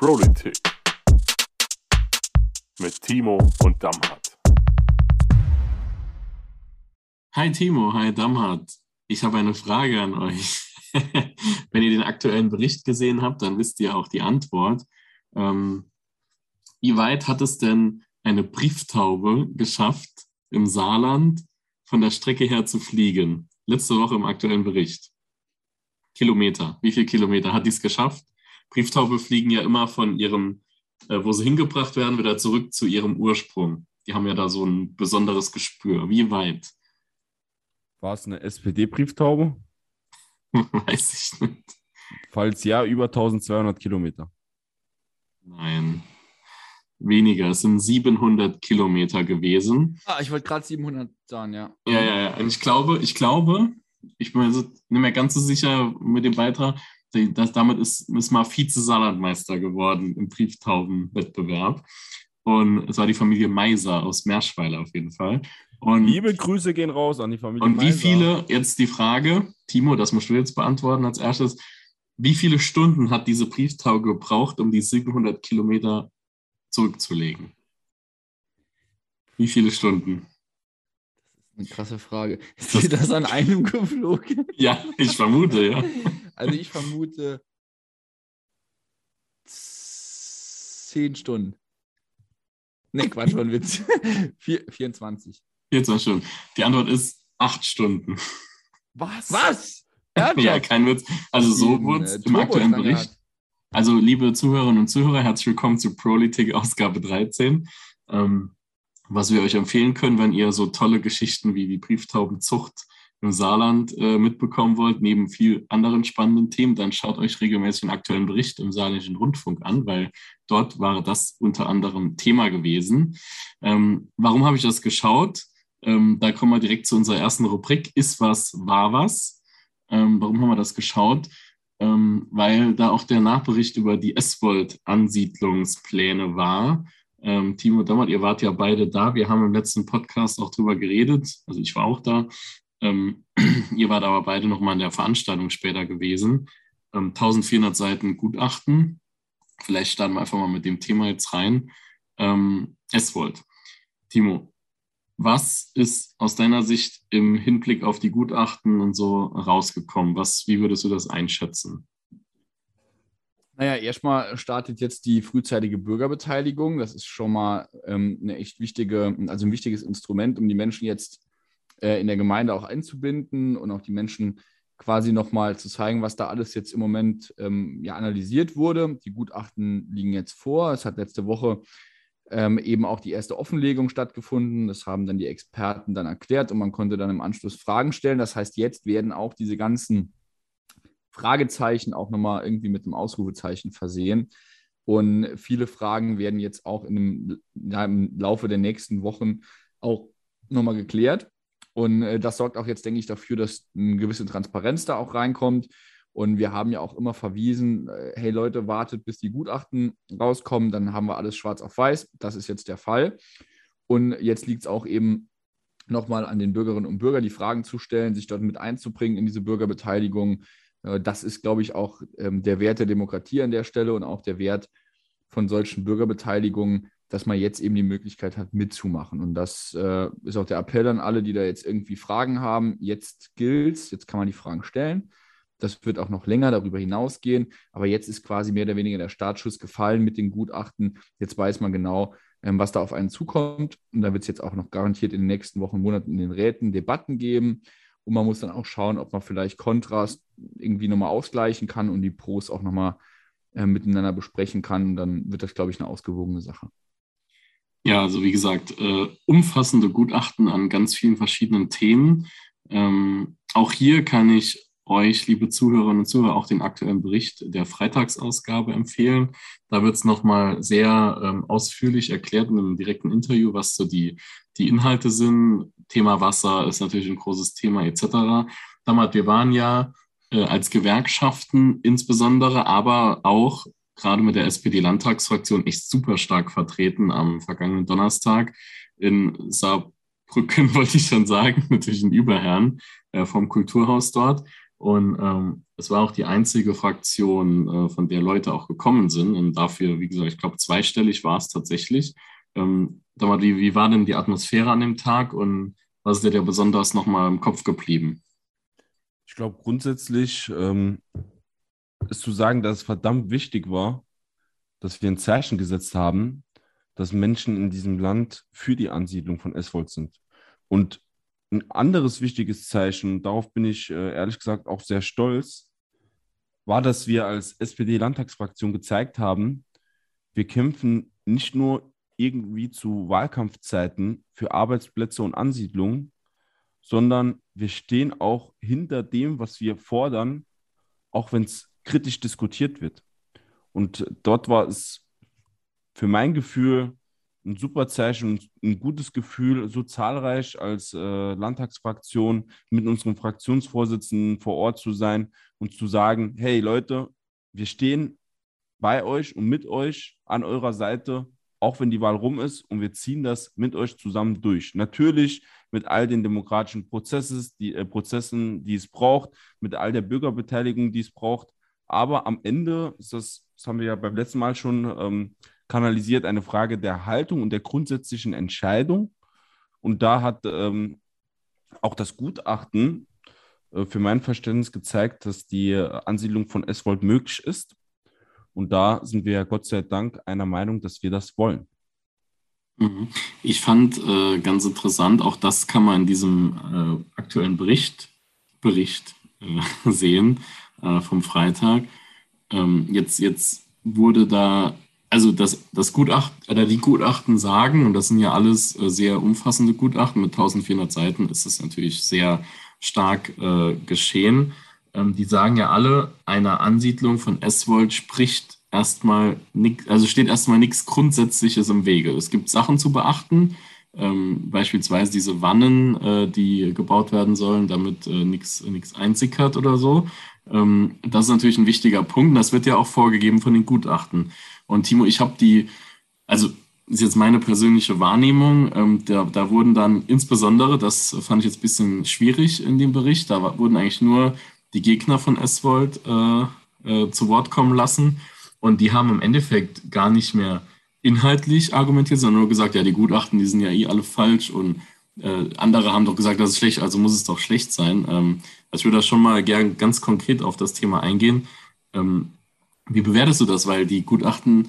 Politik mit Timo und Damhardt. Hi Timo, hi Damhardt. Ich habe eine Frage an euch. Wenn ihr den aktuellen Bericht gesehen habt, dann wisst ihr auch die Antwort. Ähm, wie weit hat es denn eine Brieftaube geschafft, im Saarland von der Strecke her zu fliegen? Letzte Woche im aktuellen Bericht. Kilometer. Wie viele Kilometer hat dies geschafft? Brieftaube fliegen ja immer von ihrem, äh, wo sie hingebracht werden, wieder zurück zu ihrem Ursprung. Die haben ja da so ein besonderes Gespür. Wie weit? War es eine SPD-Brieftaube? Weiß ich nicht. Falls ja, über 1200 Kilometer. Nein. Weniger. Es sind 700 Kilometer gewesen. Ah, ich wollte gerade 700 sagen, ja. Ja, ja, ja. Und ich glaube, ich glaube, ich bin mir so, nicht mehr ganz so sicher mit dem Beitrag, dass damit ist, ist mal Vize-Saarlandmeister geworden im Brieftaubenwettbewerb. Und es war die Familie Meiser aus Merschweiler auf jeden Fall. Und, Liebe Grüße gehen raus an die Familie und wie Meiser. viele, jetzt die Frage, Timo, das musst du jetzt beantworten als erstes, wie viele Stunden hat diese Brieftaube gebraucht, um die 700 Kilometer zurückzulegen? Wie viele Stunden? Eine krasse Frage. Ist dir das an einem geflogen? Ja, ich vermute, ja. Also ich vermute 10 Stunden. Ne, Quatsch, war ein Witz. Vier, 24. Jetzt mal schon. Die Antwort ist acht Stunden. Was? Was? Ja, kein Witz. Also so Den, wurde es äh, im aktuellen Bericht. Also liebe Zuhörerinnen und Zuhörer, herzlich willkommen zu Politik Ausgabe 13. Ähm, was wir euch empfehlen können, wenn ihr so tolle Geschichten wie die Brieftaubenzucht im Saarland äh, mitbekommen wollt, neben viel anderen spannenden Themen, dann schaut euch regelmäßig den aktuellen Bericht im Saarländischen Rundfunk an, weil dort war das unter anderem Thema gewesen. Ähm, warum habe ich das geschaut? Ähm, da kommen wir direkt zu unserer ersten Rubrik. Ist was, war was? Ähm, warum haben wir das geschaut? Ähm, weil da auch der Nachbericht über die Eswold-Ansiedlungspläne war. Ähm, Timo Dammert, ihr wart ja beide da. Wir haben im letzten Podcast auch drüber geredet. Also ich war auch da. Ähm, ihr wart aber beide nochmal in der Veranstaltung später gewesen. Ähm, 1400 Seiten Gutachten. Vielleicht starten wir einfach mal mit dem Thema jetzt rein. Ähm, Eswold. Timo, was ist aus deiner Sicht im Hinblick auf die Gutachten und so rausgekommen? Was, wie würdest du das einschätzen? Naja, erstmal startet jetzt die frühzeitige Bürgerbeteiligung. Das ist schon mal ähm, eine echt wichtige, also ein wichtiges Instrument, um die Menschen jetzt äh, in der Gemeinde auch einzubinden und auch die Menschen quasi nochmal zu zeigen, was da alles jetzt im Moment ähm, ja, analysiert wurde. Die Gutachten liegen jetzt vor. Es hat letzte Woche ähm, eben auch die erste Offenlegung stattgefunden. Das haben dann die Experten dann erklärt und man konnte dann im Anschluss Fragen stellen. Das heißt, jetzt werden auch diese ganzen Fragezeichen auch nochmal irgendwie mit einem Ausrufezeichen versehen. Und viele Fragen werden jetzt auch in dem, ja, im Laufe der nächsten Wochen auch nochmal geklärt. Und äh, das sorgt auch jetzt, denke ich, dafür, dass eine gewisse Transparenz da auch reinkommt. Und wir haben ja auch immer verwiesen, äh, hey Leute, wartet, bis die Gutachten rauskommen, dann haben wir alles schwarz auf weiß. Das ist jetzt der Fall. Und jetzt liegt es auch eben nochmal an den Bürgerinnen und Bürgern, die Fragen zu stellen, sich dort mit einzubringen in diese Bürgerbeteiligung. Äh, Das ist, glaube ich, auch ähm, der Wert der Demokratie an der Stelle und auch der Wert von solchen Bürgerbeteiligungen, dass man jetzt eben die Möglichkeit hat, mitzumachen. Und das äh, ist auch der Appell an alle, die da jetzt irgendwie Fragen haben. Jetzt gilt's, jetzt kann man die Fragen stellen. Das wird auch noch länger darüber hinausgehen. Aber jetzt ist quasi mehr oder weniger der Startschuss gefallen mit den Gutachten. Jetzt weiß man genau, ähm, was da auf einen zukommt. Und da wird es jetzt auch noch garantiert in den nächsten Wochen, Monaten in den Räten Debatten geben. Und man muss dann auch schauen, ob man vielleicht Kontrast irgendwie nochmal ausgleichen kann und die Pros auch nochmal äh, miteinander besprechen kann. Und dann wird das, glaube ich, eine ausgewogene Sache. Ja, also wie gesagt, äh, umfassende Gutachten an ganz vielen verschiedenen Themen. Ähm, auch hier kann ich euch, liebe Zuhörerinnen und Zuhörer, auch den aktuellen Bericht der Freitagsausgabe empfehlen. Da wird es nochmal sehr ähm, ausführlich erklärt in einem direkten Interview, was so die, die Inhalte sind. Thema Wasser ist natürlich ein großes Thema etc. Damals, wir waren ja äh, als Gewerkschaften insbesondere, aber auch gerade mit der SPD-Landtagsfraktion echt super stark vertreten am vergangenen Donnerstag in Saarbrücken, wollte ich schon sagen, natürlich in Überherrn äh, vom Kulturhaus dort. Und ähm, es war auch die einzige Fraktion, äh, von der Leute auch gekommen sind. Und dafür, wie gesagt, ich glaube, zweistellig war es tatsächlich. Ähm, mal, wie, wie war denn die Atmosphäre an dem Tag und was ist dir da besonders nochmal im Kopf geblieben? Ich glaube, grundsätzlich ähm, ist zu sagen, dass es verdammt wichtig war, dass wir ein Zeichen gesetzt haben, dass Menschen in diesem Land für die Ansiedlung von Eswold sind. Und ein anderes wichtiges Zeichen, darauf bin ich äh, ehrlich gesagt auch sehr stolz, war, dass wir als SPD-Landtagsfraktion gezeigt haben, wir kämpfen nicht nur irgendwie zu Wahlkampfzeiten für Arbeitsplätze und Ansiedlungen, sondern wir stehen auch hinter dem, was wir fordern, auch wenn es kritisch diskutiert wird. Und dort war es für mein Gefühl ein super Zeichen, ein gutes Gefühl, so zahlreich als äh, Landtagsfraktion mit unserem Fraktionsvorsitzenden vor Ort zu sein und zu sagen, hey Leute, wir stehen bei euch und mit euch an eurer Seite, auch wenn die Wahl rum ist und wir ziehen das mit euch zusammen durch. Natürlich mit all den demokratischen Prozesses, die, äh, Prozessen, die es braucht, mit all der Bürgerbeteiligung, die es braucht. Aber am Ende ist das, das haben wir ja beim letzten Mal schon ähm, kanalisiert eine Frage der Haltung und der grundsätzlichen Entscheidung. Und da hat ähm, auch das Gutachten äh, für mein Verständnis gezeigt, dass die Ansiedlung von Eswold möglich ist. Und da sind wir ja Gott sei Dank einer Meinung, dass wir das wollen. Mhm. Ich fand äh, ganz interessant, auch das kann man in diesem äh, aktuellen Bericht, Bericht äh, sehen äh, vom Freitag. Ähm, jetzt, jetzt wurde da also das, das Gutachten, oder die Gutachten sagen, und das sind ja alles äh, sehr umfassende Gutachten mit 1400 Seiten, ist es natürlich sehr stark äh, geschehen. Ähm, die sagen ja alle, eine Ansiedlung von Eswold spricht erstmal nichts, also steht erstmal nichts Grundsätzliches im Wege. Es gibt Sachen zu beachten, ähm, beispielsweise diese Wannen, äh, die gebaut werden sollen, damit äh, nichts einsickert oder so. Ähm, das ist natürlich ein wichtiger Punkt. Das wird ja auch vorgegeben von den Gutachten. Und Timo, ich habe die, also ist jetzt meine persönliche Wahrnehmung, ähm, da, da, wurden dann insbesondere, das fand ich jetzt ein bisschen schwierig in dem Bericht, da wurden eigentlich nur die Gegner von S-Volt äh, äh, zu Wort kommen lassen. Und die haben im Endeffekt gar nicht mehr inhaltlich argumentiert, sondern nur gesagt, ja, die Gutachten, die sind ja eh alle falsch und äh, andere haben doch gesagt, das ist schlecht, also muss es doch schlecht sein. Ähm, also ich würde da schon mal gern ganz konkret auf das Thema eingehen. Ähm, wie bewertest du das? Weil die Gutachten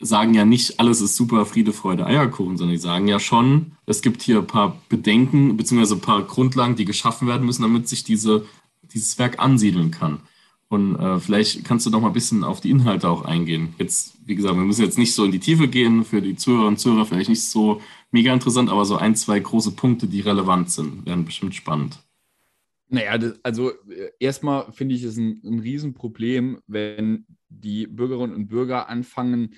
sagen ja nicht, alles ist super, Friede, Freude, Eierkuchen, sondern die sagen ja schon, es gibt hier ein paar Bedenken beziehungsweise ein paar Grundlagen, die geschaffen werden müssen, damit sich diese, dieses Werk ansiedeln kann. Und äh, vielleicht kannst du noch mal ein bisschen auf die Inhalte auch eingehen. Jetzt, wie gesagt, wir müssen jetzt nicht so in die Tiefe gehen, für die Zuhörerinnen und Zuhörer vielleicht nicht so mega interessant, aber so ein, zwei große Punkte, die relevant sind, wären bestimmt spannend. Naja, das, also äh, erstmal finde ich es ein, ein Riesenproblem, wenn die Bürgerinnen und Bürger anfangen,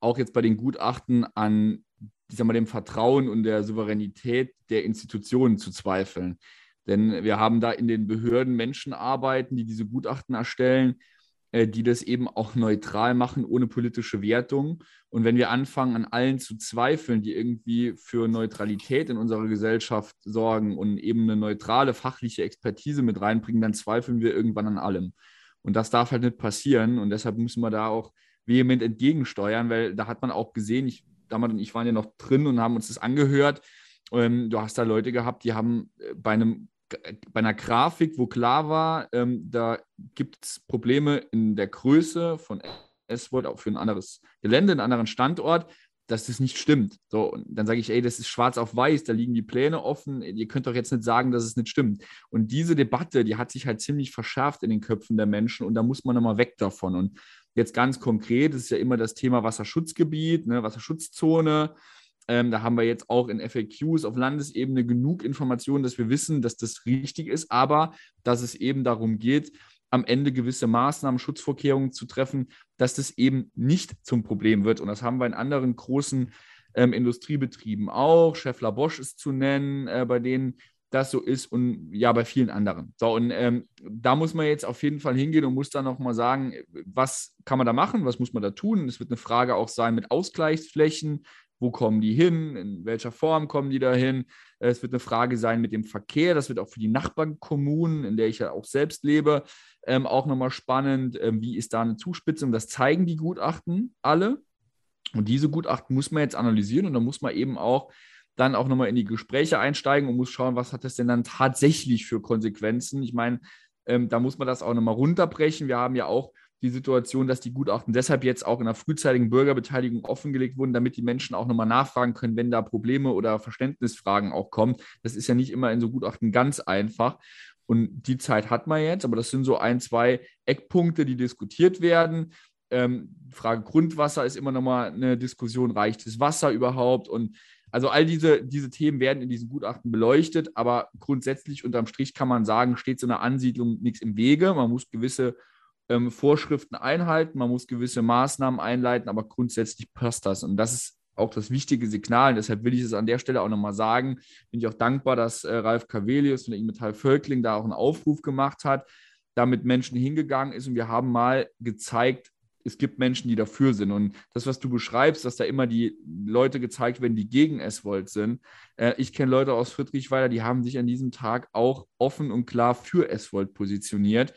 auch jetzt bei den Gutachten an ich sag mal, dem Vertrauen und der Souveränität der Institutionen zu zweifeln. Denn wir haben da in den Behörden Menschen arbeiten, die diese Gutachten erstellen, äh, die das eben auch neutral machen, ohne politische Wertung. Und wenn wir anfangen, an allen zu zweifeln, die irgendwie für Neutralität in unserer Gesellschaft sorgen und eben eine neutrale fachliche Expertise mit reinbringen, dann zweifeln wir irgendwann an allem. Und das darf halt nicht passieren. Und deshalb müssen wir da auch vehement entgegensteuern, weil da hat man auch gesehen, ich, damals und ich waren ja noch drin und haben uns das angehört. Ähm, du hast da Leute gehabt, die haben äh, bei einem bei einer Grafik, wo klar war, ähm, da gibt es Probleme in der Größe von S-Wort auch für ein anderes Gelände, einen anderen Standort, dass das nicht stimmt. So, und dann sage ich, ey, das ist schwarz auf weiß, da liegen die Pläne offen, ihr könnt doch jetzt nicht sagen, dass es nicht stimmt. Und diese Debatte, die hat sich halt ziemlich verschärft in den Köpfen der Menschen und da muss man nochmal weg davon. Und jetzt ganz konkret, ist ja immer das Thema Wasserschutzgebiet, ne, Wasserschutzzone. Ähm, da haben wir jetzt auch in FAQs auf Landesebene genug Informationen, dass wir wissen, dass das richtig ist, aber dass es eben darum geht, am Ende gewisse Maßnahmen, Schutzvorkehrungen zu treffen, dass das eben nicht zum Problem wird. Und das haben wir in anderen großen ähm, Industriebetrieben auch. Scheffler Bosch ist zu nennen, äh, bei denen das so ist und ja, bei vielen anderen. So, und ähm, da muss man jetzt auf jeden Fall hingehen und muss dann nochmal sagen, was kann man da machen, was muss man da tun? Es wird eine Frage auch sein mit Ausgleichsflächen, wo kommen die hin, in welcher Form kommen die dahin. Es wird eine Frage sein mit dem Verkehr, das wird auch für die Nachbarkommunen, in der ich ja auch selbst lebe, ähm, auch nochmal spannend. Ähm, wie ist da eine Zuspitzung? Das zeigen die Gutachten alle. Und diese Gutachten muss man jetzt analysieren und da muss man eben auch dann auch nochmal in die Gespräche einsteigen und muss schauen, was hat das denn dann tatsächlich für Konsequenzen. Ich meine, ähm, da muss man das auch nochmal runterbrechen. Wir haben ja auch die Situation, dass die Gutachten deshalb jetzt auch in einer frühzeitigen Bürgerbeteiligung offengelegt wurden, damit die Menschen auch nochmal nachfragen können, wenn da Probleme oder Verständnisfragen auch kommen. Das ist ja nicht immer in so Gutachten ganz einfach. Und die Zeit hat man jetzt, aber das sind so ein, zwei Eckpunkte, die diskutiert werden. Ähm, Frage Grundwasser ist immer nochmal eine Diskussion, reicht das Wasser überhaupt? Und also all diese, diese Themen werden in diesen Gutachten beleuchtet, aber grundsätzlich unterm Strich kann man sagen, steht so eine Ansiedlung nichts im Wege. Man muss gewisse ähm, Vorschriften einhalten, man muss gewisse Maßnahmen einleiten, aber grundsätzlich passt das. Und das ist auch das wichtige Signal. Und deshalb will ich es an der Stelle auch nochmal sagen. Bin ich auch dankbar, dass äh, Ralf Cavelius von der Metall Völkling da auch einen Aufruf gemacht hat, da mit Menschen hingegangen ist und wir haben mal gezeigt, es gibt Menschen, die dafür sind. Und das, was du beschreibst, dass da immer die Leute gezeigt werden, die gegen S-Volt sind. Äh, ich kenne Leute aus Friedrichweiler, die haben sich an diesem Tag auch offen und klar für S-Volt positioniert.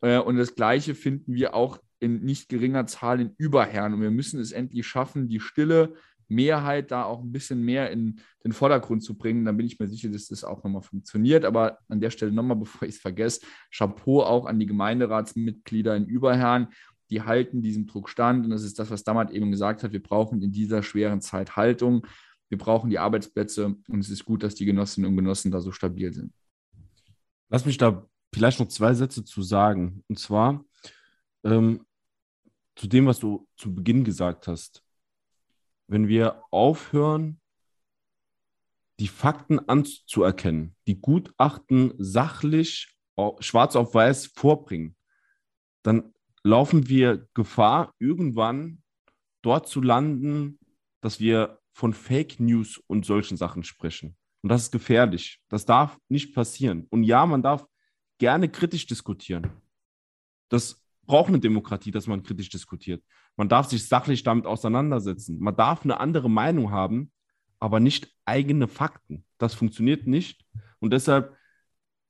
Äh, und das Gleiche finden wir auch in nicht geringer Zahl in Überherren. Und wir müssen es endlich schaffen, die stille Mehrheit da auch ein bisschen mehr in den Vordergrund zu bringen. Dann bin ich mir sicher, dass das auch nochmal funktioniert. Aber an der Stelle nochmal, bevor ich es vergesse, Chapeau auch an die Gemeinderatsmitglieder in Überherren. Die halten diesem Druck stand. Und das ist das, was Damat eben gesagt hat. Wir brauchen in dieser schweren Zeit Haltung. Wir brauchen die Arbeitsplätze. Und es ist gut, dass die Genossinnen und Genossen da so stabil sind. Lass mich da vielleicht noch zwei Sätze zu sagen. Und zwar ähm, zu dem, was du zu Beginn gesagt hast. Wenn wir aufhören, die Fakten anzuerkennen, die Gutachten sachlich schwarz auf weiß vorbringen, dann laufen wir Gefahr, irgendwann dort zu landen, dass wir von Fake News und solchen Sachen sprechen. Und das ist gefährlich. Das darf nicht passieren. Und ja, man darf gerne kritisch diskutieren. Das braucht eine Demokratie, dass man kritisch diskutiert. Man darf sich sachlich damit auseinandersetzen. Man darf eine andere Meinung haben, aber nicht eigene Fakten. Das funktioniert nicht. Und deshalb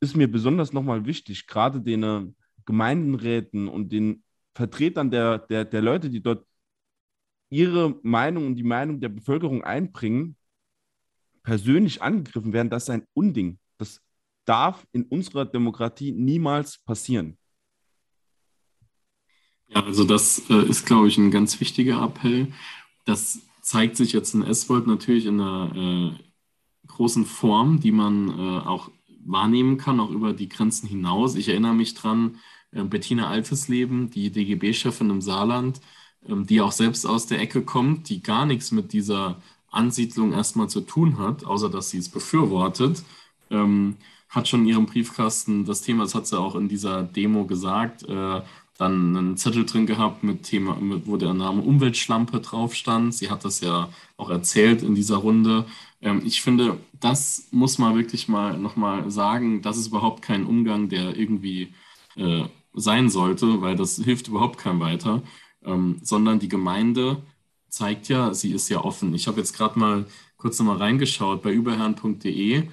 ist mir besonders nochmal wichtig, gerade den äh, Gemeindenräten und den Vertretern der, der, der Leute, die dort ihre Meinung und die Meinung der Bevölkerung einbringen, persönlich angegriffen werden, das ist ein Unding. Das darf in unserer Demokratie niemals passieren. Ja, also das äh, ist, glaube ich, ein ganz wichtiger Appell. Das zeigt sich jetzt in S-Volt natürlich in einer äh, großen Form, die man äh, auch wahrnehmen kann, auch über die Grenzen hinaus. Ich erinnere mich dran, äh, Bettina Altesleben, die DGB-Chefin im Saarland, ähm, die auch selbst aus der Ecke kommt, die gar nichts mit dieser Ansiedlung erstmal zu tun hat, außer dass sie es befürwortet. Ähm, hat schon in ihrem Briefkasten das Thema, das hat sie auch in dieser Demo gesagt, äh, dann einen Zettel drin gehabt mit Thema, mit, wo der Name Umweltschlampe drauf stand. Sie hat das ja auch erzählt in dieser Runde. Ähm, ich finde, das muss man wirklich mal nochmal sagen. Das ist überhaupt kein Umgang, der irgendwie äh, sein sollte, weil das hilft überhaupt keinem weiter, ähm, sondern die Gemeinde zeigt ja, sie ist ja offen. Ich habe jetzt gerade mal kurz nochmal reingeschaut. Bei überherrn.de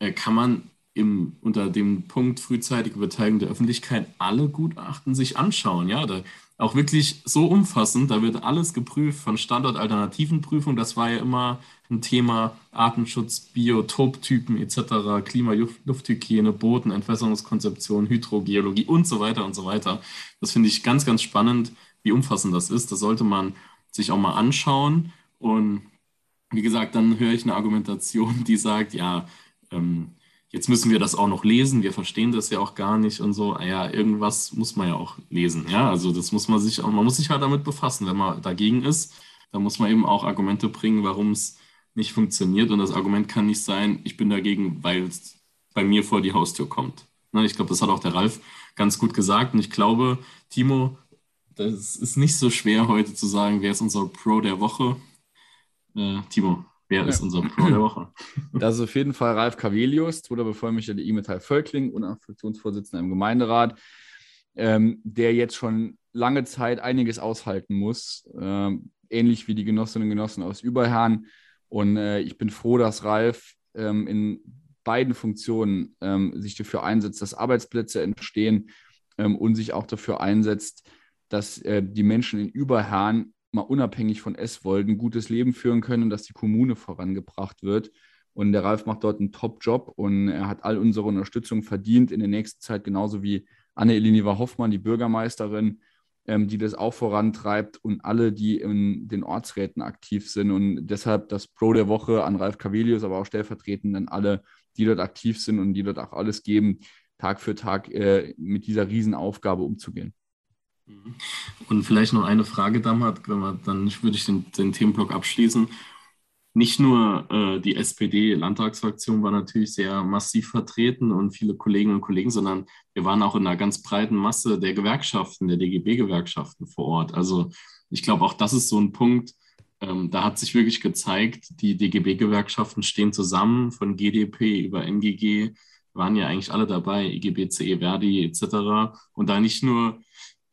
äh, kann man im, unter dem Punkt frühzeitige Beteiligung der Öffentlichkeit alle Gutachten sich anschauen. Ja, da, auch wirklich so umfassend, da wird alles geprüft von Standortalternativenprüfung, das war ja immer ein Thema Artenschutz, Biotoptypen etc., Klima, Lufthygiene, Boden, Entwässerungskonzeption, Hydrogeologie und so weiter und so weiter. Das finde ich ganz, ganz spannend, wie umfassend das ist. Das sollte man sich auch mal anschauen. Und wie gesagt, dann höre ich eine Argumentation, die sagt, ja, ähm, jetzt müssen wir das auch noch lesen, wir verstehen das ja auch gar nicht und so. Ja, irgendwas muss man ja auch lesen. Ja, also das muss man sich auch, man muss sich halt damit befassen. Wenn man dagegen ist, dann muss man eben auch Argumente bringen, warum es nicht funktioniert. Und das Argument kann nicht sein, ich bin dagegen, weil es bei mir vor die Haustür kommt. Ne, ich glaube, das hat auch der Ralf ganz gut gesagt. Und ich glaube, Timo, das ist nicht so schwer heute zu sagen, wer ist unser Pro der Woche. Äh, Timo, Wer ist unser Pro der Woche? Das ist auf jeden Fall Ralf Cavelius, zweiter Bevollmächtigter der E-Metall Völkling und Fraktionsvorsitzender im Gemeinderat, ähm, der jetzt schon lange Zeit einiges aushalten muss. Ähm, ähnlich wie die Genossinnen und Genossen aus Überherrn. Und äh, ich bin froh, dass Ralf ähm, in beiden Funktionen ähm, sich dafür einsetzt, dass Arbeitsplätze entstehen ähm, und sich auch dafür einsetzt, dass äh, die Menschen in Überherrn mal unabhängig von Eswold ein gutes Leben führen können, dass die Kommune vorangebracht wird. Und der Ralf macht dort einen Top-Job und er hat all unsere Unterstützung verdient in der nächsten Zeit, genauso wie Anne-Eliniva Hoffmann, die Bürgermeisterin, ähm, die das auch vorantreibt und alle, die in den Ortsräten aktiv sind. Und deshalb das Pro der Woche an Ralf Cavelius, aber auch stellvertretend an alle, die dort aktiv sind und die dort auch alles geben, Tag für Tag äh, mit dieser Riesenaufgabe umzugehen. Mhm. Und vielleicht noch eine Frage, Damhat, dann würde ich den, den Themenblock abschließen nicht nur äh, die SPD-Landtagsfraktion war natürlich sehr massiv vertreten und viele Kolleginnen und Kollegen, sondern wir waren auch in einer ganz breiten Masse der Gewerkschaften, der DGB-Gewerkschaften vor Ort. Also ich glaube, auch das ist so ein Punkt, ähm, da hat sich wirklich gezeigt, die DGB-Gewerkschaften stehen zusammen, von GDP über NGG waren ja eigentlich alle dabei, IGB, CE, Verdi etc. Und da nicht nur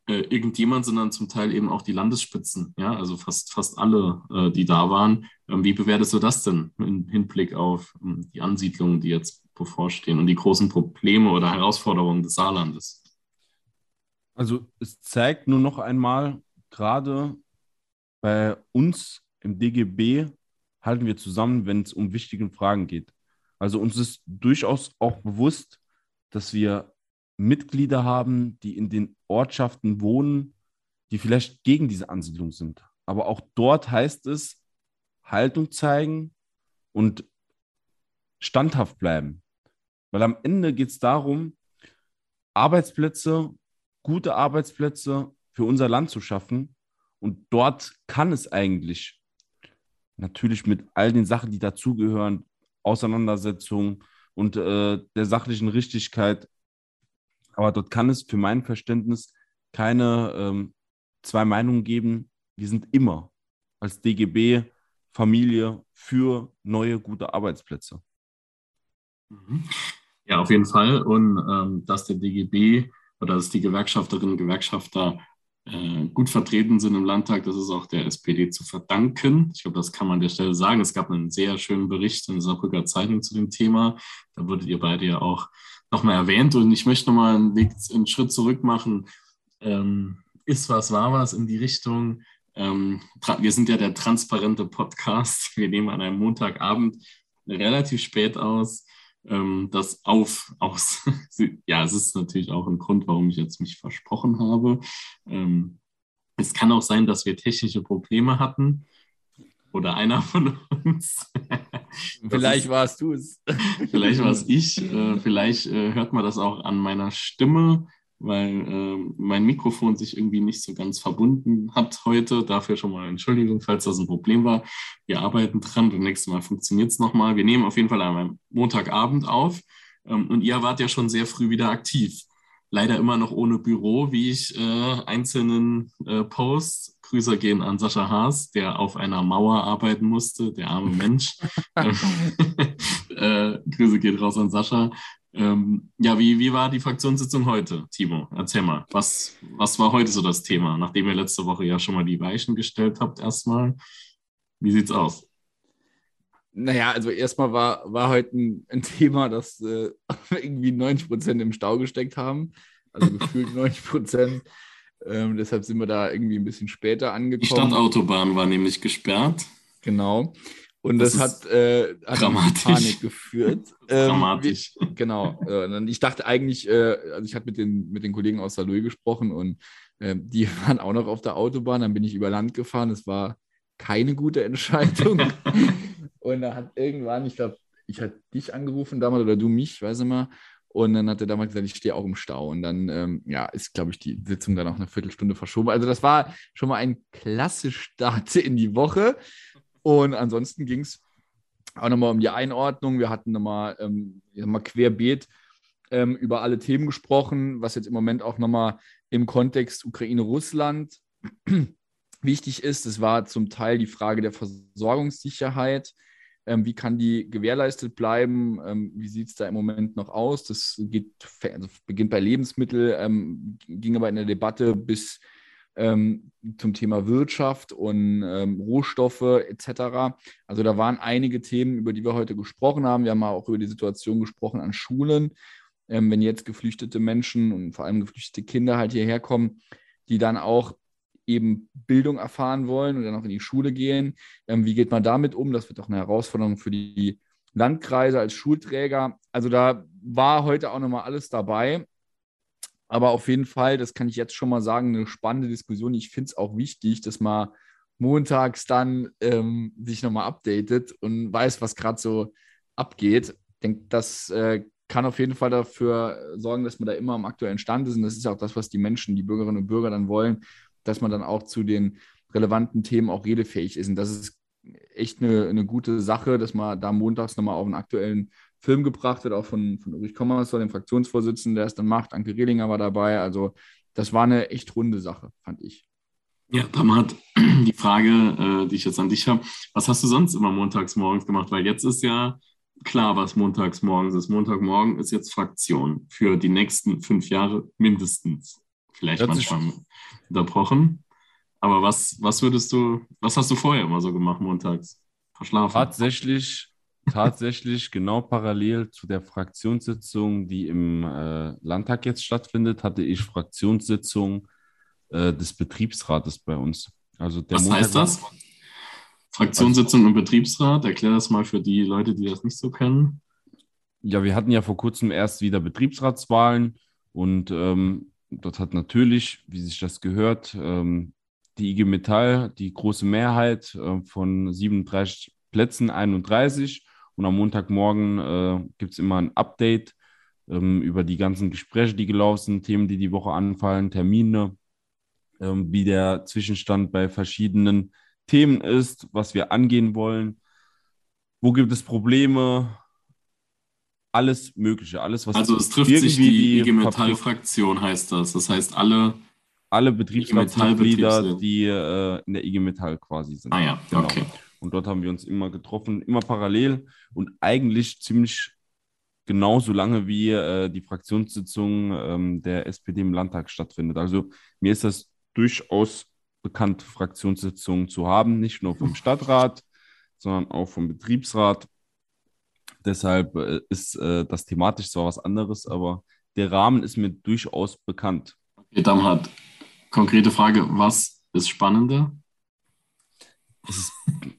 äh, irgendjemand, sondern zum Teil eben auch die Landesspitzen, ja, also fast, fast alle, äh, die da waren. Ähm, wie bewertest du das denn im Hinblick auf ähm, die Ansiedlungen, die jetzt bevorstehen und die großen Probleme oder Herausforderungen des Saarlandes? Also es zeigt nur noch einmal, gerade bei uns im DGB halten wir zusammen, wenn es um wichtige Fragen geht. Also uns ist durchaus auch bewusst, dass wir Mitglieder haben, die in den Ortschaften wohnen, die vielleicht gegen diese Ansiedlung sind. Aber auch dort heißt es, Haltung zeigen und standhaft bleiben. Weil am Ende geht es darum, Arbeitsplätze, gute Arbeitsplätze für unser Land zu schaffen. Und dort kann es eigentlich natürlich mit all den Sachen, die dazugehören, Auseinandersetzung und äh, der sachlichen Richtigkeit aber dort kann es für mein Verständnis keine ähm, zwei Meinungen geben. Wir sind immer als DGB Familie für neue, gute Arbeitsplätze. Mhm. Ja, auf jeden Fall. Und ähm, dass der DGB oder dass die Gewerkschafterinnen und Gewerkschafter äh, gut vertreten sind im Landtag, das ist auch der SPD zu verdanken. Ich glaube, das kann man an der Stelle sagen. Es gab einen sehr schönen Bericht in der Saarbrücker Zeitung zu dem Thema. Da wurdet ihr beide ja auch nochmal erwähnt und ich möchte nochmal einen, einen Schritt zurück machen. Ähm, ist was, war was in die Richtung. Ähm, wir sind ja der transparente Podcast. Wir nehmen an einem Montagabend relativ spät aus. Ähm, das auf, aus, ja, es ist natürlich auch ein Grund, warum ich jetzt mich versprochen habe. Ähm, es kann auch sein, dass wir technische Probleme hatten oder einer von uns. vielleicht warst du es. vielleicht war es ich. Äh, vielleicht äh, hört man das auch an meiner Stimme, weil äh, mein Mikrofon sich irgendwie nicht so ganz verbunden hat heute. Dafür schon mal Entschuldigung, falls das ein Problem war. Wir arbeiten dran. Das nächste Mal funktioniert es nochmal. Wir nehmen auf jeden Fall am Montagabend auf. Ähm, und ihr wart ja schon sehr früh wieder aktiv leider immer noch ohne Büro, wie ich äh, einzelnen äh, Posts. Grüße gehen an Sascha Haas, der auf einer Mauer arbeiten musste, der arme Mensch. Ähm, äh, Grüße geht raus an Sascha. Ähm, ja, wie, wie war die Fraktionssitzung heute, Timo? Erzähl mal, was, was war heute so das Thema, nachdem ihr letzte Woche ja schon mal die Weichen gestellt habt erstmal? Wie sieht's aus? Naja, also erstmal war, war heute ein, ein Thema, dass äh, irgendwie 90 Prozent im Stau gesteckt haben. Also gefühlt 90 Prozent. Ähm, deshalb sind wir da irgendwie ein bisschen später angekommen. Die Stadtautobahn war nämlich gesperrt. Genau. Und das, das hat, äh, hat Panik geführt. Ähm, dramatisch. Wie, genau. Äh, ich dachte eigentlich, äh, also ich hatte mit den, mit den Kollegen aus Saloy gesprochen und äh, die waren auch noch auf der Autobahn. Dann bin ich über Land gefahren. Es war keine gute Entscheidung. Und da hat irgendwann, ich glaube, ich hatte dich angerufen damals oder du mich, weiß ich mal. Und dann hat er damals gesagt, ich stehe auch im Stau. Und dann, ähm, ja, ist, glaube ich, die Sitzung dann auch eine Viertelstunde verschoben. Also das war schon mal ein klasse Start in die Woche. Und ansonsten ging es auch nochmal um die Einordnung. Wir hatten nochmal ähm, mal querbeet ähm, über alle Themen gesprochen, was jetzt im Moment auch nochmal im Kontext Ukraine-Russland wichtig ist. Es war zum Teil die Frage der Versorgungssicherheit ähm, wie kann die gewährleistet bleiben? Ähm, wie sieht es da im Moment noch aus? Das geht, also beginnt bei Lebensmitteln, ähm, ging aber in der Debatte bis ähm, zum Thema Wirtschaft und ähm, Rohstoffe etc. Also da waren einige Themen, über die wir heute gesprochen haben. Wir haben auch über die Situation gesprochen an Schulen. Ähm, wenn jetzt geflüchtete Menschen und vor allem geflüchtete Kinder halt hierher kommen, die dann auch eben Bildung erfahren wollen und dann auch in die Schule gehen. Ähm, wie geht man damit um? Das wird auch eine Herausforderung für die Landkreise als Schulträger. Also da war heute auch nochmal alles dabei. Aber auf jeden Fall, das kann ich jetzt schon mal sagen, eine spannende Diskussion. Ich finde es auch wichtig, dass man montags dann ähm, sich nochmal updatet und weiß, was gerade so abgeht. Ich denke, das äh, kann auf jeden Fall dafür sorgen, dass man da immer am aktuellen Stand ist. Und das ist auch das, was die Menschen, die Bürgerinnen und Bürger dann wollen, dass man dann auch zu den relevanten Themen auch redefähig ist. Und das ist echt eine, eine gute Sache, dass man da montags nochmal auf einen aktuellen Film gebracht wird, auch von, von Ulrich Kommersor, dem Fraktionsvorsitzenden, der es dann macht. Anke Rehlinger war dabei. Also das war eine echt runde Sache, fand ich. Ja, Damat, die Frage, äh, die ich jetzt an dich habe, was hast du sonst immer montags morgens gemacht? Weil jetzt ist ja klar, was montags morgens ist. Montagmorgen ist jetzt Fraktion für die nächsten fünf Jahre mindestens. Vielleicht manchmal unterbrochen. Aber was, was würdest du, was hast du vorher immer so gemacht montags? Verschlafen? Tatsächlich tatsächlich genau parallel zu der Fraktionssitzung, die im äh, Landtag jetzt stattfindet, hatte ich Fraktionssitzung äh, des Betriebsrates bei uns. Also Was Montag heißt das? Fraktionssitzung im Betriebsrat, erklär das mal für die Leute, die das nicht so kennen. Ja, wir hatten ja vor kurzem erst wieder Betriebsratswahlen und ähm, dort hat natürlich, wie sich das gehört, ähm, die IG Metall die große Mehrheit äh, von 37 Plätzen 31 und am Montagmorgen äh, gibt es immer ein Update ähm, über die ganzen Gespräche, die gelaufen sind, Themen, die die Woche anfallen, Termine, ähm, wie der Zwischenstand bei verschiedenen Themen ist, was wir angehen wollen. Wo gibt es Probleme? Alles Mögliche, alles, was Also es trifft sich die IG Metall-Fraktion, heißt das. Das heißt, alle alle Betriebsratsmitglieder, die äh, in der IG Metall quasi sind. Ah ja, genau. okay. Und dort haben wir uns immer getroffen, immer parallel und eigentlich ziemlich genauso lange wie äh, die Fraktionssitzung ähm, der SPD im Landtag stattfindet. Also mir ist das durchaus bekannt, Fraktionssitzungen zu haben, nicht nur vom Stadtrat, sondern auch vom Betriebsrat. Deshalb äh, ist äh, das thematisch zwar was anderes, aber der Rahmen ist mir durchaus bekannt. Okay, dann hat konkrete Frage, was ist spannender? es ist,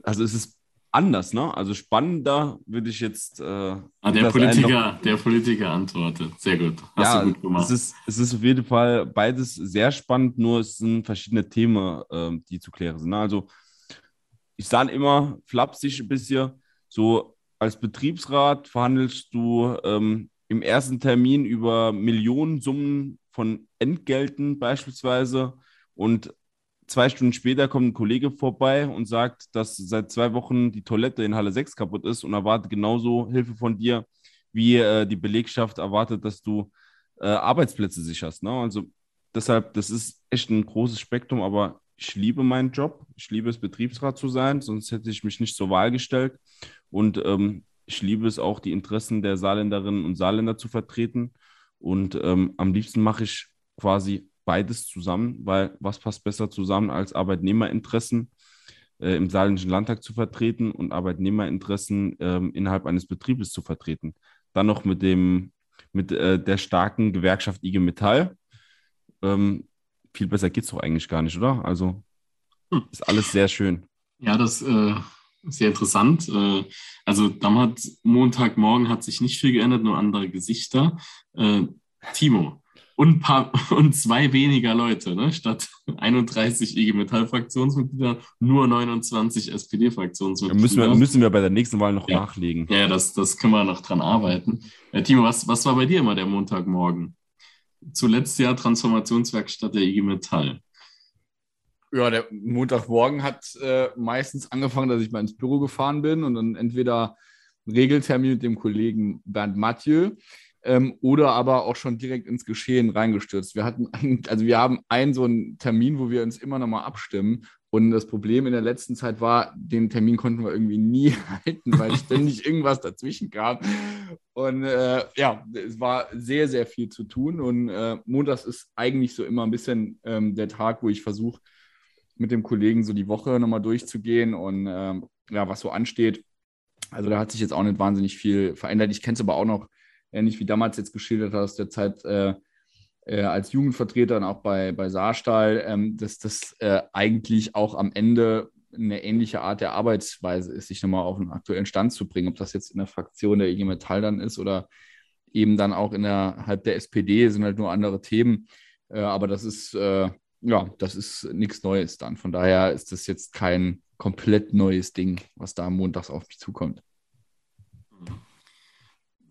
also es ist anders, ne? Also spannender würde ich jetzt. Äh, ah, der Politiker, der Politiker antwortet. Sehr gut. Hast ja, du gut gemacht. Es ist, es ist auf jeden Fall beides sehr spannend, nur es sind verschiedene Themen, äh, die zu klären sind. Ne? Also ich sage immer flapsig ein bisschen, so als Betriebsrat verhandelst du ähm, im ersten Termin über Millionensummen von Entgelten beispielsweise und zwei Stunden später kommt ein Kollege vorbei und sagt, dass seit zwei Wochen die Toilette in Halle 6 kaputt ist und erwartet genauso Hilfe von dir, wie äh, die Belegschaft erwartet, dass du äh, Arbeitsplätze sicherst. Ne? Also deshalb, das ist echt ein großes Spektrum, aber ich liebe meinen Job. Ich liebe es, Betriebsrat zu sein, sonst hätte ich mich nicht zur Wahl gestellt. Und ähm, ich liebe es auch, die Interessen der Saarländerinnen und Saarländer zu vertreten. Und ähm, am liebsten mache ich quasi beides zusammen, weil was passt besser zusammen als Arbeitnehmerinteressen äh, im Saarländischen Landtag zu vertreten und Arbeitnehmerinteressen äh, innerhalb eines Betriebes zu vertreten. Dann noch mit dem mit äh, der starken Gewerkschaft IG Metall. Ähm, viel besser geht es doch eigentlich gar nicht, oder? Also hm. ist alles sehr schön. Ja, das äh, ist sehr interessant. Äh, also damals Montagmorgen hat sich nicht viel geändert, nur andere Gesichter. Äh, Timo, und, paar, und zwei weniger Leute, ne? statt 31 IG Metall-Fraktionsmitglieder, nur 29 SPD-Fraktionsmitglieder. Müssen wir, müssen wir bei der nächsten Wahl noch ja. nachlegen. Ja, das, das können wir noch dran arbeiten. Äh, Timo, was, was war bei dir immer der Montagmorgen? Zuletzt ja Transformationswerkstatt der IG Metall. Ja, der Montagmorgen hat äh, meistens angefangen, dass ich mal ins Büro gefahren bin und dann entweder Regeltermin mit dem Kollegen Bernd Mathieu ähm, oder aber auch schon direkt ins Geschehen reingestürzt. Wir hatten, also wir haben einen so einen Termin, wo wir uns immer noch mal abstimmen. Und das Problem in der letzten Zeit war, den Termin konnten wir irgendwie nie halten, weil ständig irgendwas dazwischen kam. Und äh, ja, es war sehr, sehr viel zu tun. Und äh, montags ist eigentlich so immer ein bisschen ähm, der Tag, wo ich versuche, mit dem Kollegen so die Woche nochmal durchzugehen und äh, ja, was so ansteht. Also da hat sich jetzt auch nicht wahnsinnig viel verändert. Ich kenne es aber auch noch ähnlich wie damals jetzt geschildert aus der Zeit äh, äh, als Jugendvertreter und auch bei, bei Saarstahl, ähm, dass das äh, eigentlich auch am Ende eine ähnliche Art der Arbeitsweise ist, sich nochmal auf einen aktuellen Stand zu bringen. Ob das jetzt in der Fraktion der IG Metall dann ist oder eben dann auch innerhalb der SPD, sind halt nur andere Themen. Äh, aber das ist, äh, ja, das ist nichts Neues dann. Von daher ist das jetzt kein komplett neues Ding, was da montags auf mich zukommt.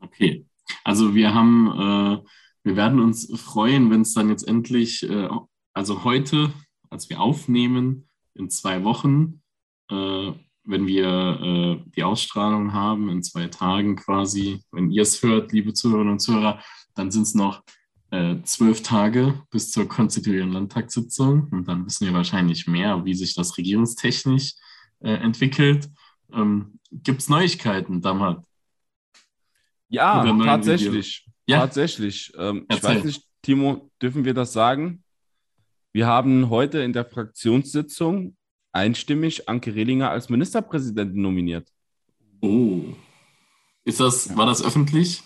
Okay. Also wir haben, äh, wir werden uns freuen, wenn es dann jetzt endlich, äh, also heute, als wir aufnehmen, in zwei Wochen, äh, wenn wir äh, die Ausstrahlung haben, in zwei Tagen quasi, wenn ihr es hört, liebe Zuhörerinnen und Zuhörer, dann sind es noch äh, zwölf Tage bis zur konstituierenden Landtagssitzung und dann wissen wir wahrscheinlich mehr, wie sich das regierungstechnisch äh, entwickelt. Ähm, Gibt es Neuigkeiten, Damhat? Ja, tatsächlich. Ja? Tatsächlich. Ähm, ich weiß nicht, Timo, dürfen wir das sagen? Wir haben heute in der Fraktionssitzung einstimmig Anke Rehlinger als Ministerpräsidentin nominiert. Oh. Ist das, ja. war das öffentlich?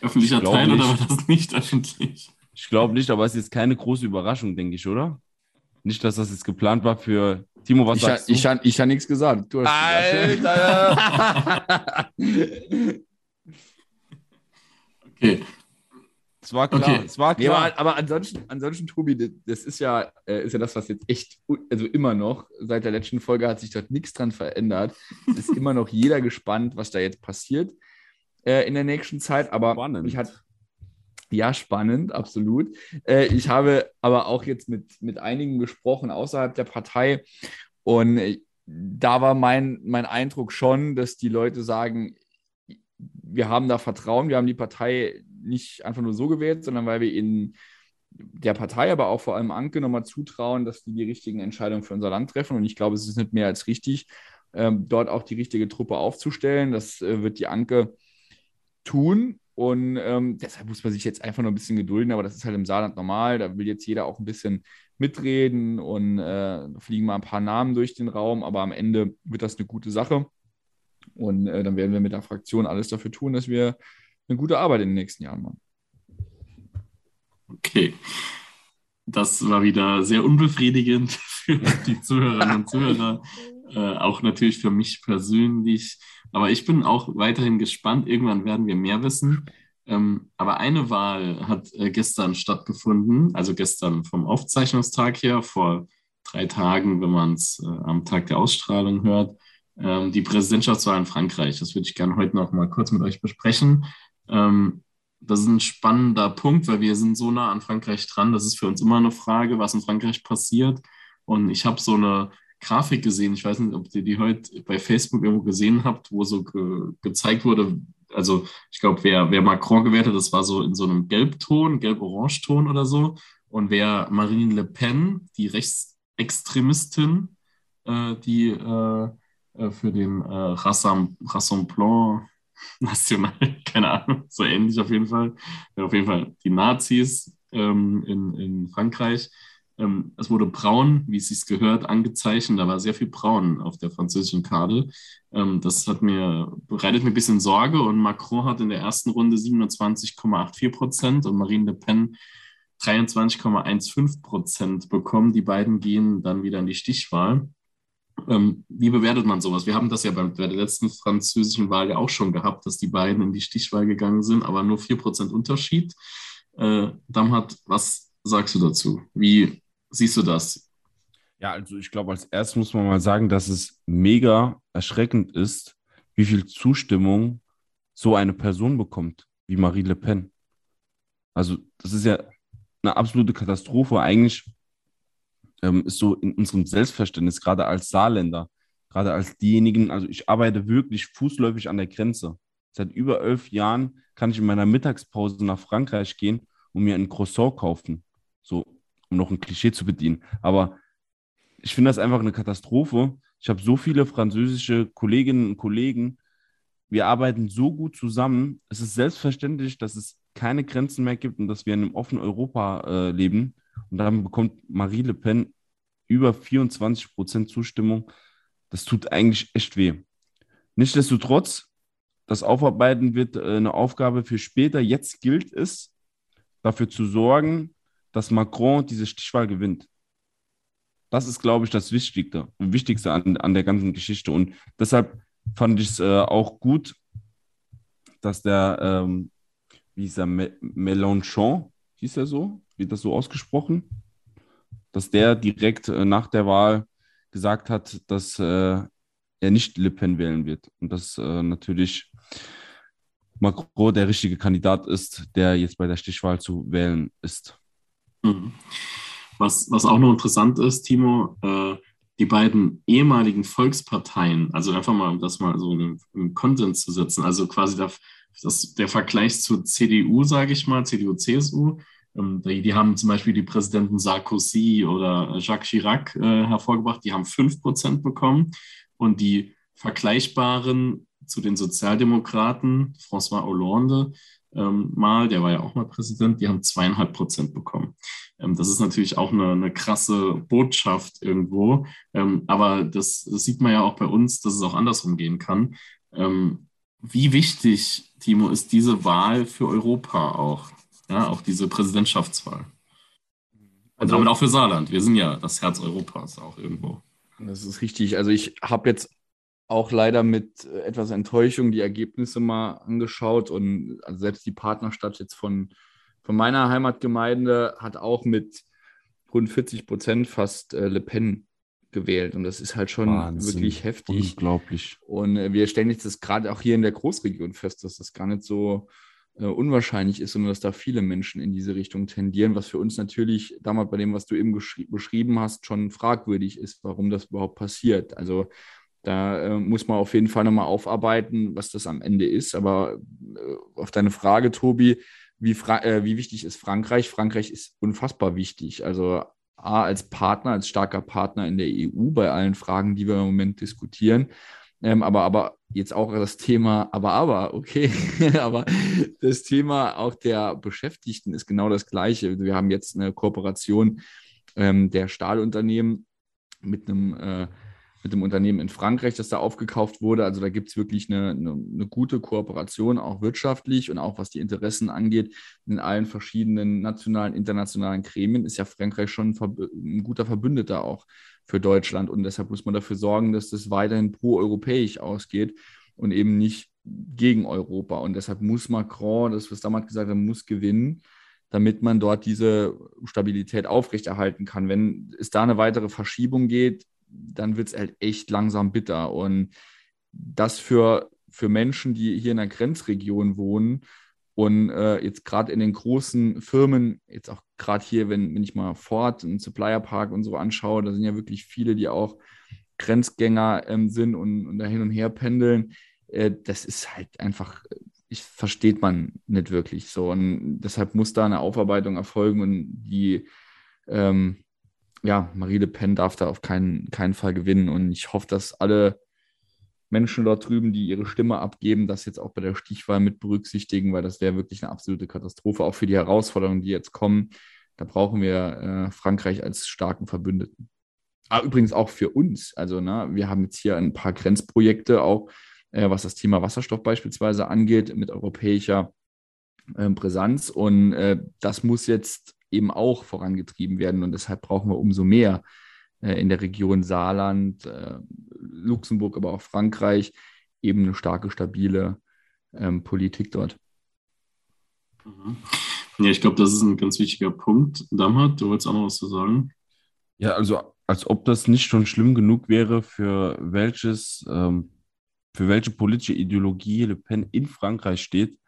Öffentlicher Teil nicht. oder war das nicht öffentlich? Ich glaube nicht, aber es ist keine große Überraschung, denke ich, oder? Nicht, dass das jetzt geplant war für Timo, was ich sagst ha, du? Ich habe ich ha nichts gesagt. Du hast Alter! Okay. Es war klar, okay. es war klar. Nee, aber, aber, ansonsten, ansonsten, Tobi, das ist ja, äh, ist ja das, was jetzt echt, also immer noch, seit der letzten Folge hat sich dort nichts dran verändert. Es ist immer noch jeder gespannt, was da jetzt passiert äh, in der nächsten Zeit. Aber spannend. ich hatte, ja, spannend, absolut. Äh, ich habe aber auch jetzt mit, mit einigen gesprochen außerhalb der Partei und äh, da war mein, mein Eindruck schon, dass die Leute sagen, wir haben da Vertrauen, wir haben die Partei nicht einfach nur so gewählt, sondern weil wir in der Partei, aber auch vor allem Anke nochmal zutrauen, dass die die richtigen Entscheidungen für unser Land treffen. Und ich glaube, es ist nicht mehr als richtig, ähm, dort auch die richtige Truppe aufzustellen. Das äh, wird die Anke tun. Und ähm, deshalb muss man sich jetzt einfach nur ein bisschen gedulden, aber das ist halt im Saarland normal. Da will jetzt jeder auch ein bisschen mitreden und äh, fliegen mal ein paar Namen durch den Raum, aber am Ende wird das eine gute Sache. Und äh, dann werden wir mit der Fraktion alles dafür tun, dass wir eine gute Arbeit in den nächsten Jahren machen. Okay. Das war wieder sehr unbefriedigend für die Zuhörerinnen und Zuhörer. Äh, auch natürlich für mich persönlich. Aber ich bin auch weiterhin gespannt. Irgendwann werden wir mehr wissen. Ähm, aber eine Wahl hat äh, gestern stattgefunden, also gestern vom Aufzeichnungstag her, vor drei Tagen, wenn man es äh, am Tag der Ausstrahlung hört ähm, die Präsidentschaftswahl in Frankreich. Das würde ich gerne heute noch mal kurz mit euch besprechen. Ähm, das ist ein spannender Punkt, weil wir sind so nah an Frankreich dran. Das ist für uns immer eine Frage, was in Frankreich passiert. Und ich habe so eine Grafik gesehen, ich weiß nicht, ob ihr die heute bei Facebook irgendwo gesehen habt, wo so ge gezeigt wurde, also ich glaube, wer, wer Macron gewählt hat, das war so in so einem Gelbton, Gelb-Orange-Ton oder so. Und wer Marine Le Pen, die Rechtsextremistin, äh, die äh, für den äh, Rassemblement National, keine Ahnung, so ähnlich auf jeden Fall. Auf jeden Fall die Nazis ähm, in, in Frankreich. Ähm, es wurde braun, wie es sich gehört, angezeichnet. Da war sehr viel braun auf der französischen Karte. Ähm, das hat mir, bereitet mir ein bisschen Sorge. Und Macron hat in der ersten Runde 27,84 Prozent und Marine Le Pen 23,15 Prozent bekommen. Die beiden gehen dann wieder in die Stichwahl. Ähm, wie bewertet man sowas? Wir haben das ja bei der letzten französischen Wahl ja auch schon gehabt, dass die beiden in die Stichwahl gegangen sind, aber nur 4% Unterschied. Äh, Damhat, was sagst du dazu? Wie siehst du das? Ja, also ich glaube, als erstes muss man mal sagen, dass es mega erschreckend ist, wie viel Zustimmung so eine Person bekommt, wie Marie Le Pen. Also, das ist ja eine absolute Katastrophe. Eigentlich ähm, ist so in unserem Selbstverständnis, gerade als Saarländer, gerade als diejenigen, also ich arbeite wirklich fußläufig an der Grenze. Seit über elf Jahren kann ich in meiner Mittagspause nach Frankreich gehen und mir ein Croissant kaufen. So, um noch ein Klischee zu bedienen. Aber ich finde das einfach eine Katastrophe. Ich habe so viele französische Kolleginnen und Kollegen. Wir arbeiten so gut zusammen. Es ist selbstverständlich, dass es keine Grenzen mehr gibt und dass wir in einem offenen Europa äh, leben. Und dann bekommt Marie Le Pen über 24 Prozent Zustimmung. Das tut eigentlich echt weh. Nichtsdestotrotz, das Aufarbeiten wird äh, eine Aufgabe für später. Jetzt gilt es, dafür zu sorgen, dass Macron diese Stichwahl gewinnt. Das ist, glaube ich, das Wichtigste, Wichtigste an, an der ganzen Geschichte. Und deshalb fand ich es äh, auch gut, dass der, ähm, wie hieß er, Mélenchon, hieß er so, wird das so ausgesprochen, dass der direkt äh, nach der Wahl gesagt hat, dass äh, er nicht Le Pen wählen wird. Und dass äh, natürlich Macron der richtige Kandidat ist, der jetzt bei der Stichwahl zu wählen ist. Mhm. Was, was auch noch interessant ist, Timo, äh, die beiden ehemaligen Volksparteien, also einfach mal, um das mal so im, im Content zu setzen, also quasi der, das, der Vergleich zur CDU, sage ich mal, CDU, CSU, die, die, haben zum Beispiel die Präsidenten Sarkozy oder Jacques Chirac äh, hervorgebracht, die haben 5% bekommen und die vergleichbaren zu den Sozialdemokraten, François Hollande, ähm, mal, der war ja auch mal Präsident, die haben zweieinhalb Prozent bekommen. Ähm, das ist natürlich auch eine, eine krasse Botschaft irgendwo. Ähm, aber das, das, sieht man ja auch bei uns, dass es auch andersrum gehen kann. Ähm, wie wichtig, Timo, ist diese Wahl für Europa auch? Ja, auch diese Präsidentschaftswahl. Und also, damit auch für Saarland. Wir sind ja das Herz Europas auch irgendwo. Das ist richtig. Also ich habe jetzt auch leider mit äh, etwas Enttäuschung die Ergebnisse mal angeschaut und also selbst die Partnerstadt jetzt von, von meiner Heimatgemeinde hat auch mit rund 40 Prozent fast äh, Le Pen gewählt und das ist halt schon Wahnsinn. wirklich heftig. Unglaublich. Und äh, wir stellen jetzt das gerade auch hier in der Großregion fest, dass das gar nicht so äh, unwahrscheinlich ist, sondern dass da viele Menschen in diese Richtung tendieren, was für uns natürlich damals bei dem, was du eben beschrieben hast, schon fragwürdig ist, warum das überhaupt passiert. Also da äh, muss man auf jeden Fall nochmal aufarbeiten, was das am Ende ist. Aber äh, auf deine Frage, Tobi, wie, äh, wie wichtig ist Frankreich? Frankreich ist unfassbar wichtig. Also A, als Partner, als starker Partner in der EU bei allen Fragen, die wir im Moment diskutieren. Ähm, aber, aber jetzt auch das Thema, aber, aber, okay, aber das Thema auch der Beschäftigten ist genau das Gleiche. Wir haben jetzt eine Kooperation ähm, der Stahlunternehmen mit einem äh, mit dem Unternehmen in Frankreich, das da aufgekauft wurde. Also da gibt es wirklich eine, eine, eine, gute Kooperation, auch wirtschaftlich und auch was die Interessen angeht. In allen verschiedenen nationalen, internationalen Gremien ist ja Frankreich schon ein, ein guter Verbündeter auch für Deutschland. Und deshalb muss man dafür sorgen, dass das weiterhin pro-europäisch ausgeht und eben nicht gegen Europa. Und deshalb muss Macron, das was damals gesagt hat, muss gewinnen damit man dort diese Stabilität aufrechterhalten kann. Wenn es da eine weitere Verschiebung geht, dann wird es halt echt langsam bitter. Und das für, für Menschen, die hier in der Grenzregion wohnen und äh, jetzt gerade in den großen Firmen, jetzt auch gerade hier, wenn, wenn ich mal Ford, einen Supplier Park und so anschaue, da sind ja wirklich viele, die auch Grenzgänger ähm, sind und, und da hin und her pendeln. Äh, das ist halt einfach, ich versteht man nicht wirklich so. Und deshalb muss da eine Aufarbeitung erfolgen und die ähm, ja, Marie Le Pen darf da auf keinen, keinen Fall gewinnen. Und ich hoffe, dass alle Menschen dort drüben, die ihre Stimme abgeben, das jetzt auch bei der Stichwahl mit berücksichtigen, weil das wäre wirklich eine absolute Katastrophe, auch für die Herausforderungen, die jetzt kommen. Da brauchen wir äh, Frankreich als starken Verbündeten. Ah, übrigens auch für uns. Also, ne, wir haben jetzt hier ein paar Grenzprojekte, auch äh, was das Thema Wasserstoff beispielsweise angeht, mit europäischer äh, Brisanz. Und äh, das muss jetzt eben auch vorangetrieben werden. Und deshalb brauchen wir umso mehr in der Region Saarland, äh, Luxemburg, aber auch Frankreich eben eine starke, stabile ähm, Politik dort. Mhm. Ja, ich glaube, das ist ein ganz wichtiger Punkt. Damhat, du wolltest auch noch was zu sagen? Ja, also als ob das nicht schon schlimm genug wäre, für welches, ähm, für welche politische Ideologie Le Pen in Frankreich steht,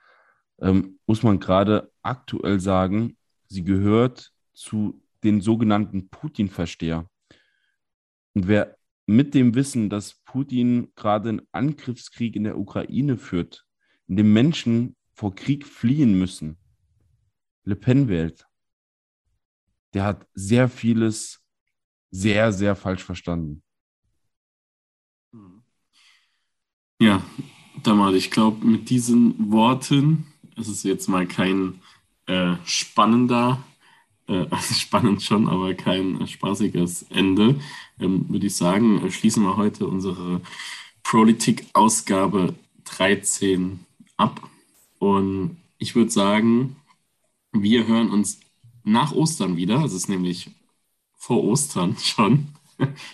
ähm, muss man gerade aktuell sagen, sie gehört zu den sogenannten Putin-Versteher. Und wer mit dem Wissen, dass Putin gerade einen Angriffskrieg in der Ukraine führt, in dem Menschen vor Krieg fliehen müssen. Le Pen wählt. Der hat sehr vieles sehr, sehr falsch verstanden. Ja, Damal, ich glaube, mit diesen Worten, es ist jetzt mal kein äh, spannender, äh, also spannend schon, aber kein spaßiges Ende, ähm, würde ich sagen, schließen wir heute unsere Politik-Ausgabe 13 ab. Und ich würde sagen, wir hören uns nach Ostern wieder. Es ist nämlich vor Ostern schon.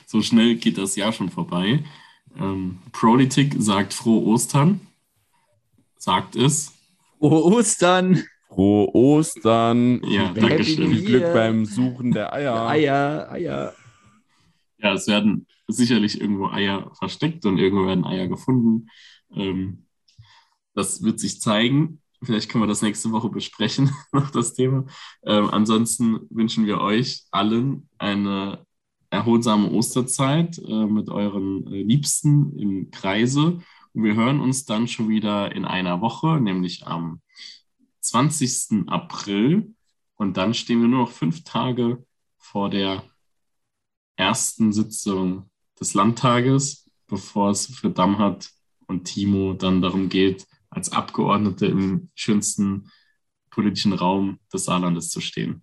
so schnell geht das Jahr schon vorbei. Ähm, Prolitik sagt frohe Ostern. Sagt es. Frohe Ostern! Frohe Ostern! Ja, danke schön. Viel Glück beim Suchen der Eier. Eier, Eier. Ja, es werden sicherlich irgendwo Eier versteckt und irgendwo werden Eier gefunden. Ähm, das wird sich zeigen. Vielleicht können wir das nächste Woche besprechen, noch das Thema. Ähm, ansonsten wünschen wir euch allen eine erholsame Osterzeit äh, mit euren äh, Liebsten im Kreise. Und wir hören uns dann schon wieder in einer Woche, nämlich am 20. April. Und dann stehen wir nur noch fünf Tage vor der ersten Sitzung des Landtages, bevor es für Damhat und Timo dann darum geht, als Abgeordnete im schönsten politischen Raum des Saarlandes zu stehen.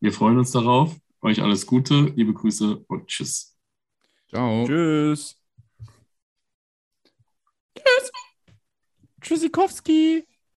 Wir freuen uns darauf. Euch alles Gute, liebe Grüße und tschüss. Ciao. Tschüss. Tschüss. Tschüssikowski.